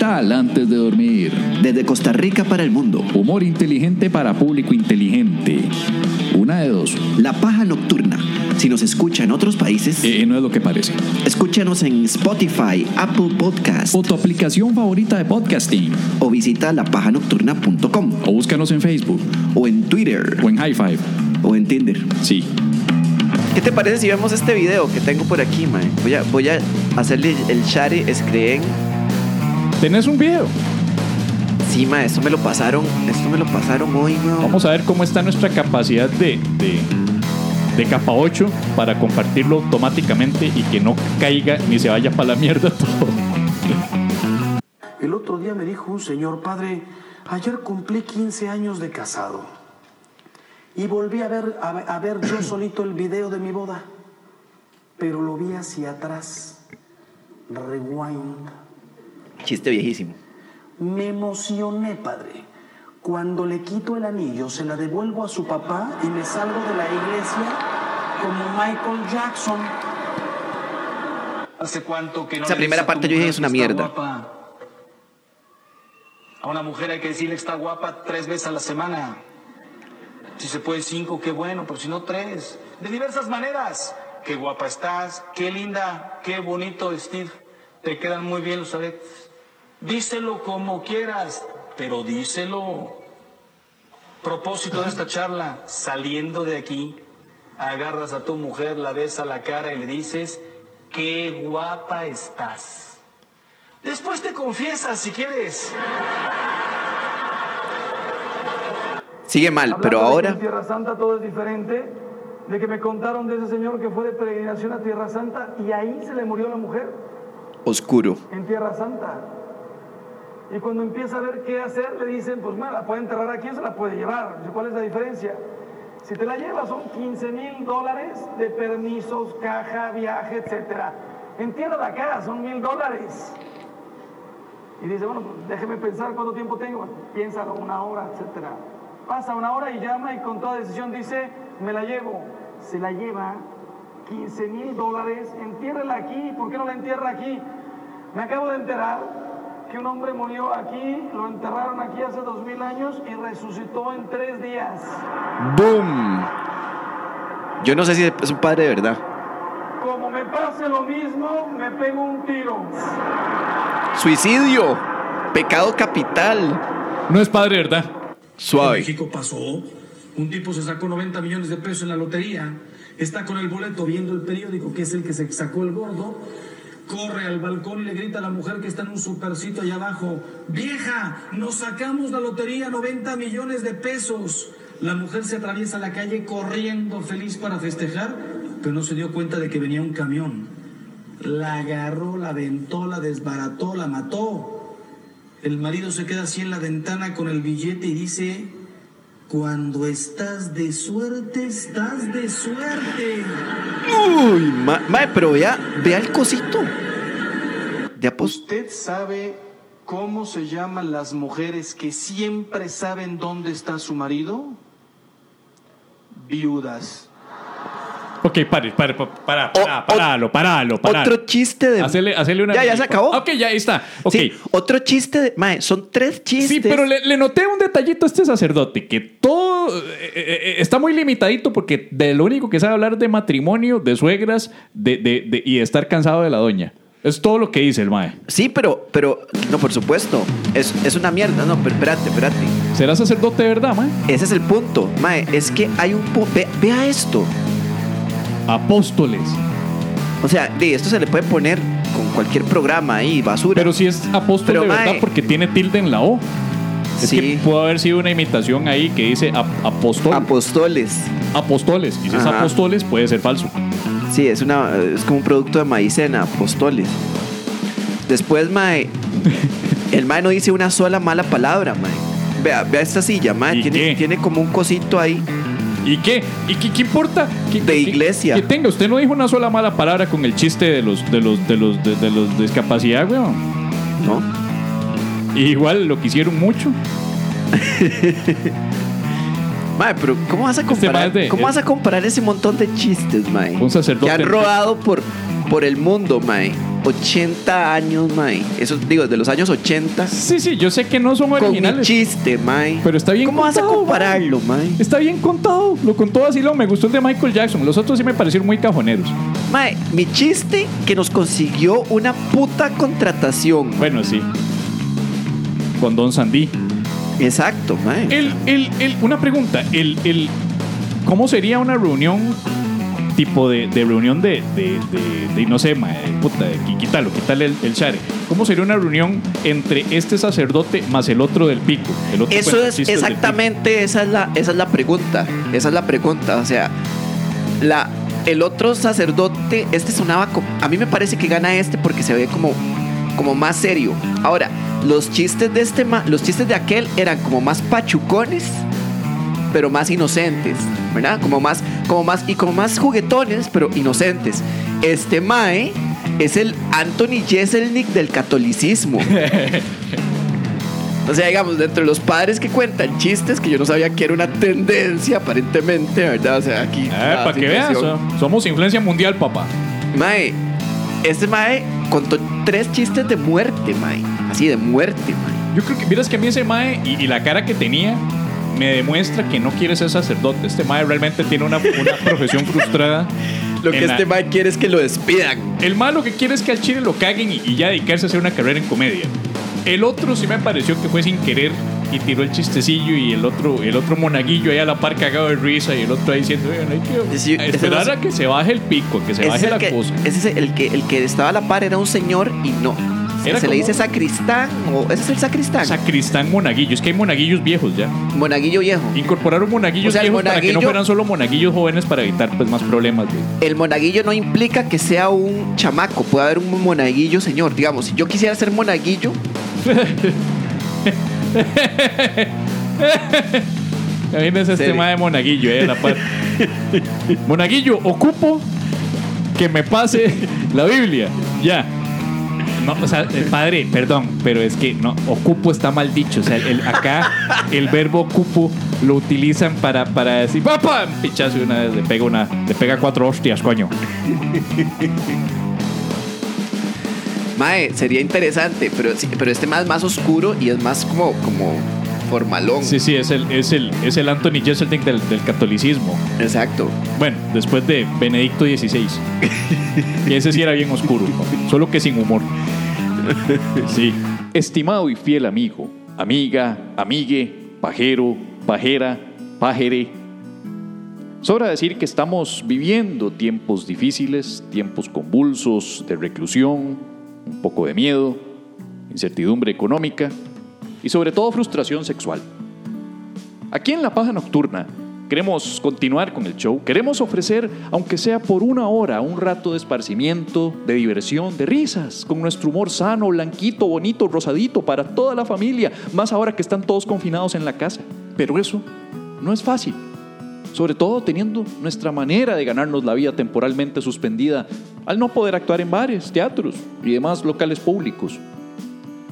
vital antes de dormir. desde Costa Rica para el mundo. Humor inteligente para público inteligente. Una de dos. La Paja Nocturna. Si nos escucha en otros países, Eh, no es lo que parece. escúchanos en Spotify, Apple Podcast O tu aplicación favorita de podcasting. o visita lapajanocturna.com O búscanos en Facebook. o en Twitter O en High Five. o en Tinder. Sí. ¿Qué te parece si vemos este video que tengo por aquí, mae? Voy a, voy a hacerle el share screen. ¿Tenés un video? Sí, mae, esto me lo pasaron, esto me lo pasaron hoy, weón. Vamos a ver cómo está nuestra capacidad de, de, de capa 8 para compartirlo automáticamente y que no caiga ni se vaya para la mierda todo. El otro día me dijo un señor, padre, ayer cumplí 15 años de casado. Y volví a ver, a, ver- a ver yo solito el video de mi boda. Pero lo vi hacia atrás. Rewind. Chiste viejísimo. Me emocioné, padre. Cuando le quito el anillo, se la devuelvo a su papá y me salgo de la iglesia como Michael Jackson. ¿Hace cuánto que no Esa le primera parte yo dije, es una mierda. guapa? A una mujer hay que decirle que está guapa tres veces a la semana. Si se puede cinco, qué bueno, pero si no tres. De diversas maneras. Qué guapa estás, qué linda, qué bonito Steve. Te quedan muy bien los aretes. Díselo como quieras, pero díselo. Propósito de esta charla, saliendo de aquí, agarras a tu mujer, la ves a la cara y le dices, qué guapa estás. Después te confiesas si quieres. Sigue mal, Hablando pero ahora En Tierra Santa todo es diferente, de que me contaron de ese señor que fue de peregrinación a Tierra Santa y ahí se le murió la mujer, oscuro. en Tierra Santa. Y cuando empieza a ver qué hacer, le dicen, pues bueno, la puede enterrar aquí o se la puede llevar. ¿Cuál es la diferencia? Si te la llevas son 15 mil dólares de permisos, caja, viaje, etcétera. Entiérrala acá, son mil dólares. Y dice, bueno, pues déjeme pensar cuánto tiempo tengo. Piénsalo, una hora, etcétera. Pasa una hora y llama y con toda decisión dice, me la llevo. Se la lleva, 15 mil dólares, entiérrela aquí. ¿Por qué no la entierra aquí? Me acabo de enterar que un hombre murió aquí, lo enterraron aquí hace dos mil años y resucitó en tres días. ¡Boom! Yo no sé si es un padre de verdad. Como me pase lo mismo, me pego un tiro. Suicidio. Pecado capital. No es padre, ¿verdad? En Suave. México pasó. Un tipo se sacó 90 millones de pesos en la lotería. Está con el boleto viendo el periódico, que es el que se sacó el gordo. Corre al balcón y le grita a la mujer que está en un supercito allá abajo. Vieja, nos sacamos la lotería 90 millones de pesos. La mujer se atraviesa la calle corriendo feliz para festejar, pero no se dio cuenta de que venía un camión. La agarró, la aventó, la desbarató, la mató. El marido se queda así en la ventana con el billete y dice, cuando estás de suerte, estás de suerte. Uy, ma- mae, pero vea, vea el cosito. De ¿Usted sabe cómo se llaman las mujeres que siempre saben dónde está su marido? Viudas. Ok, pare, pare, pa- para, O- para, paralo, paralo, paralo. Otro chiste de. Hacerle, hacerle una. Ya, ya se acabó. Ok, ya ahí está. Ok. Sí, otro chiste de. Mae, son tres chistes. Sí, pero le, le noté un detallito a este sacerdote, que todo eh, eh, eh, está muy limitadito porque de lo único que sabe hablar de matrimonio, de suegras de, de- de- y estar cansado de la doña. Es todo lo que dice el mae. Sí, pero, pero, no, por supuesto. Es, es una mierda. No, pero espérate, espérate. ¿Será sacerdote de verdad, mae? Ese es el punto. Mae, es que hay un. ve- vea esto. Apóstoles. O sea, de esto se le puede poner con cualquier programa ahí, basura. Pero si es apóstol Pero, de verdad mae. porque tiene tilde en la O. Es Sí. que pudo haber sido una imitación ahí que dice ap- apóstol. Apóstoles. apóstoles. Y si es apóstoles, puede ser falso. Sí, es, una, es como un producto de maicena, apóstoles. Después, mae, el mae no dice una sola mala palabra, mae. Vea, vea esta silla, mae, tiene como un cosito ahí. ¿Y qué? ¿Y qué, qué importa? ¿Qué- De iglesia. Que tenga, usted no dijo una sola mala palabra con el chiste de los de los de los de, de los de discapacidad, weón. ¿no? Y igual lo quisieron mucho. Mae, pero ¿cómo vas a Este comparar, de- ¿cómo vas a comparar ese montón de chistes, mae? Un sacerdote. Que han rodado por, por el mundo, mae. 80 años, mae. Eso digo, de los años 80. Sí, sí, yo sé que no son Con mi originales. chiste, mae. Pero está bien ¿Cómo vas a compararlo, mae? Está bien contado. Lo contó así, lo me gustó el de Michael Jackson. Los otros sí me parecieron muy cajoneros. Mae, mi chiste que nos consiguió una puta contratación. Bueno, sí. Con Don Sandy. Exacto, mae. El, el, el- una pregunta. El, el, ¿Cómo sería una reunión tipo de, de reunión de, de, de- no sé, mae, puta, qui- quítalo, quítale el, el share. ¿Cómo sería una reunión entre este sacerdote más el otro del pico? El otro Eso es exactamente, esa es la, esa es la pregunta. Esa es la pregunta. O sea, la, el otro sacerdote, este sonaba como. A mí me parece que gana este porque se ve como, como más serio. Ahora, los chistes de este los chistes de aquel eran como más pachucones, pero más inocentes, ¿verdad? Como más, como más, y como más juguetones, pero inocentes. Este Mae es el Anthony Jeselnik del catolicismo. O sea, digamos, dentro de los padres que cuentan chistes, que yo no sabía que era una tendencia, aparentemente, ¿verdad? O sea, aquí. La para que veas, somos influencia mundial, papá. Mae, este Mae contó tres chistes de muerte, Mae. Así de muerte, Mae. Yo creo que, miras que a mí ese mae y, y la cara que tenía me demuestra que no quiere ser sacerdote. Este mae realmente tiene una, una profesión frustrada. Lo que en la- este Mae quiere es que lo despidan. El mae lo que quiere es que al chile lo caguen y, y ya dedicarse a hacer una carrera en comedia. El otro sí me pareció que fue sin querer y tiró el chistecillo y el otro, el otro monaguillo ahí a la par cagado de risa y el otro ahí diciendo, "Oigan, hay que Sí, esperar no- a que se baje el pico, que se baje la que, cosa. ese es el que, el que estaba a la par era un señor y no. Era se le dice sacristán o ese es el sacristán. Sacristán monaguillo, es que hay monaguillos viejos ya. Monaguillo viejo. Incorporaron monaguillos O sea, viejos para que no fueran solo monaguillos jóvenes para evitar pues más problemas. güey. El monaguillo no implica que sea un chamaco, puede haber un monaguillo señor. Digamos, si yo quisiera ser monaguillo, Imagínense este Serio. tema de monaguillo, eh, la par. monaguillo, ocupo que me pase la Biblia. Ya. No, o sea, eh, padre, perdón, pero es que no, ocupo está mal dicho. O sea, el, acá el verbo ocupo lo utilizan para, para decir, ¡papá! Pichazo y una vez le pega una, le pega cuatro hostias, coño. mae, sería interesante, pero, sí, pero este más es más oscuro y es más como, como formalón. Sí, sí, es el, es el, es el Anthony Jeselnik del, del catolicismo. Exacto. Bueno, después de Benedicto XVI. y ese sí era bien oscuro, solo que sin humor. Sí. Estimado y fiel amigo, amiga, amigue, pajero, pajera, pajere. Sobra decir que estamos viviendo tiempos difíciles, tiempos convulsos de reclusión, un poco de miedo, incertidumbre económica y sobre todo frustración sexual. Aquí en La Paja Nocturna queremos continuar con el show, queremos ofrecer, aunque sea por una hora, un rato de esparcimiento, de diversión, de risas, con nuestro humor sano, blanquito, bonito, rosadito para toda la familia, más ahora que están todos confinados en la casa. Pero eso no es fácil, sobre todo teniendo nuestra manera de ganarnos la vida temporalmente suspendida al no poder actuar en bares, teatros y demás locales públicos.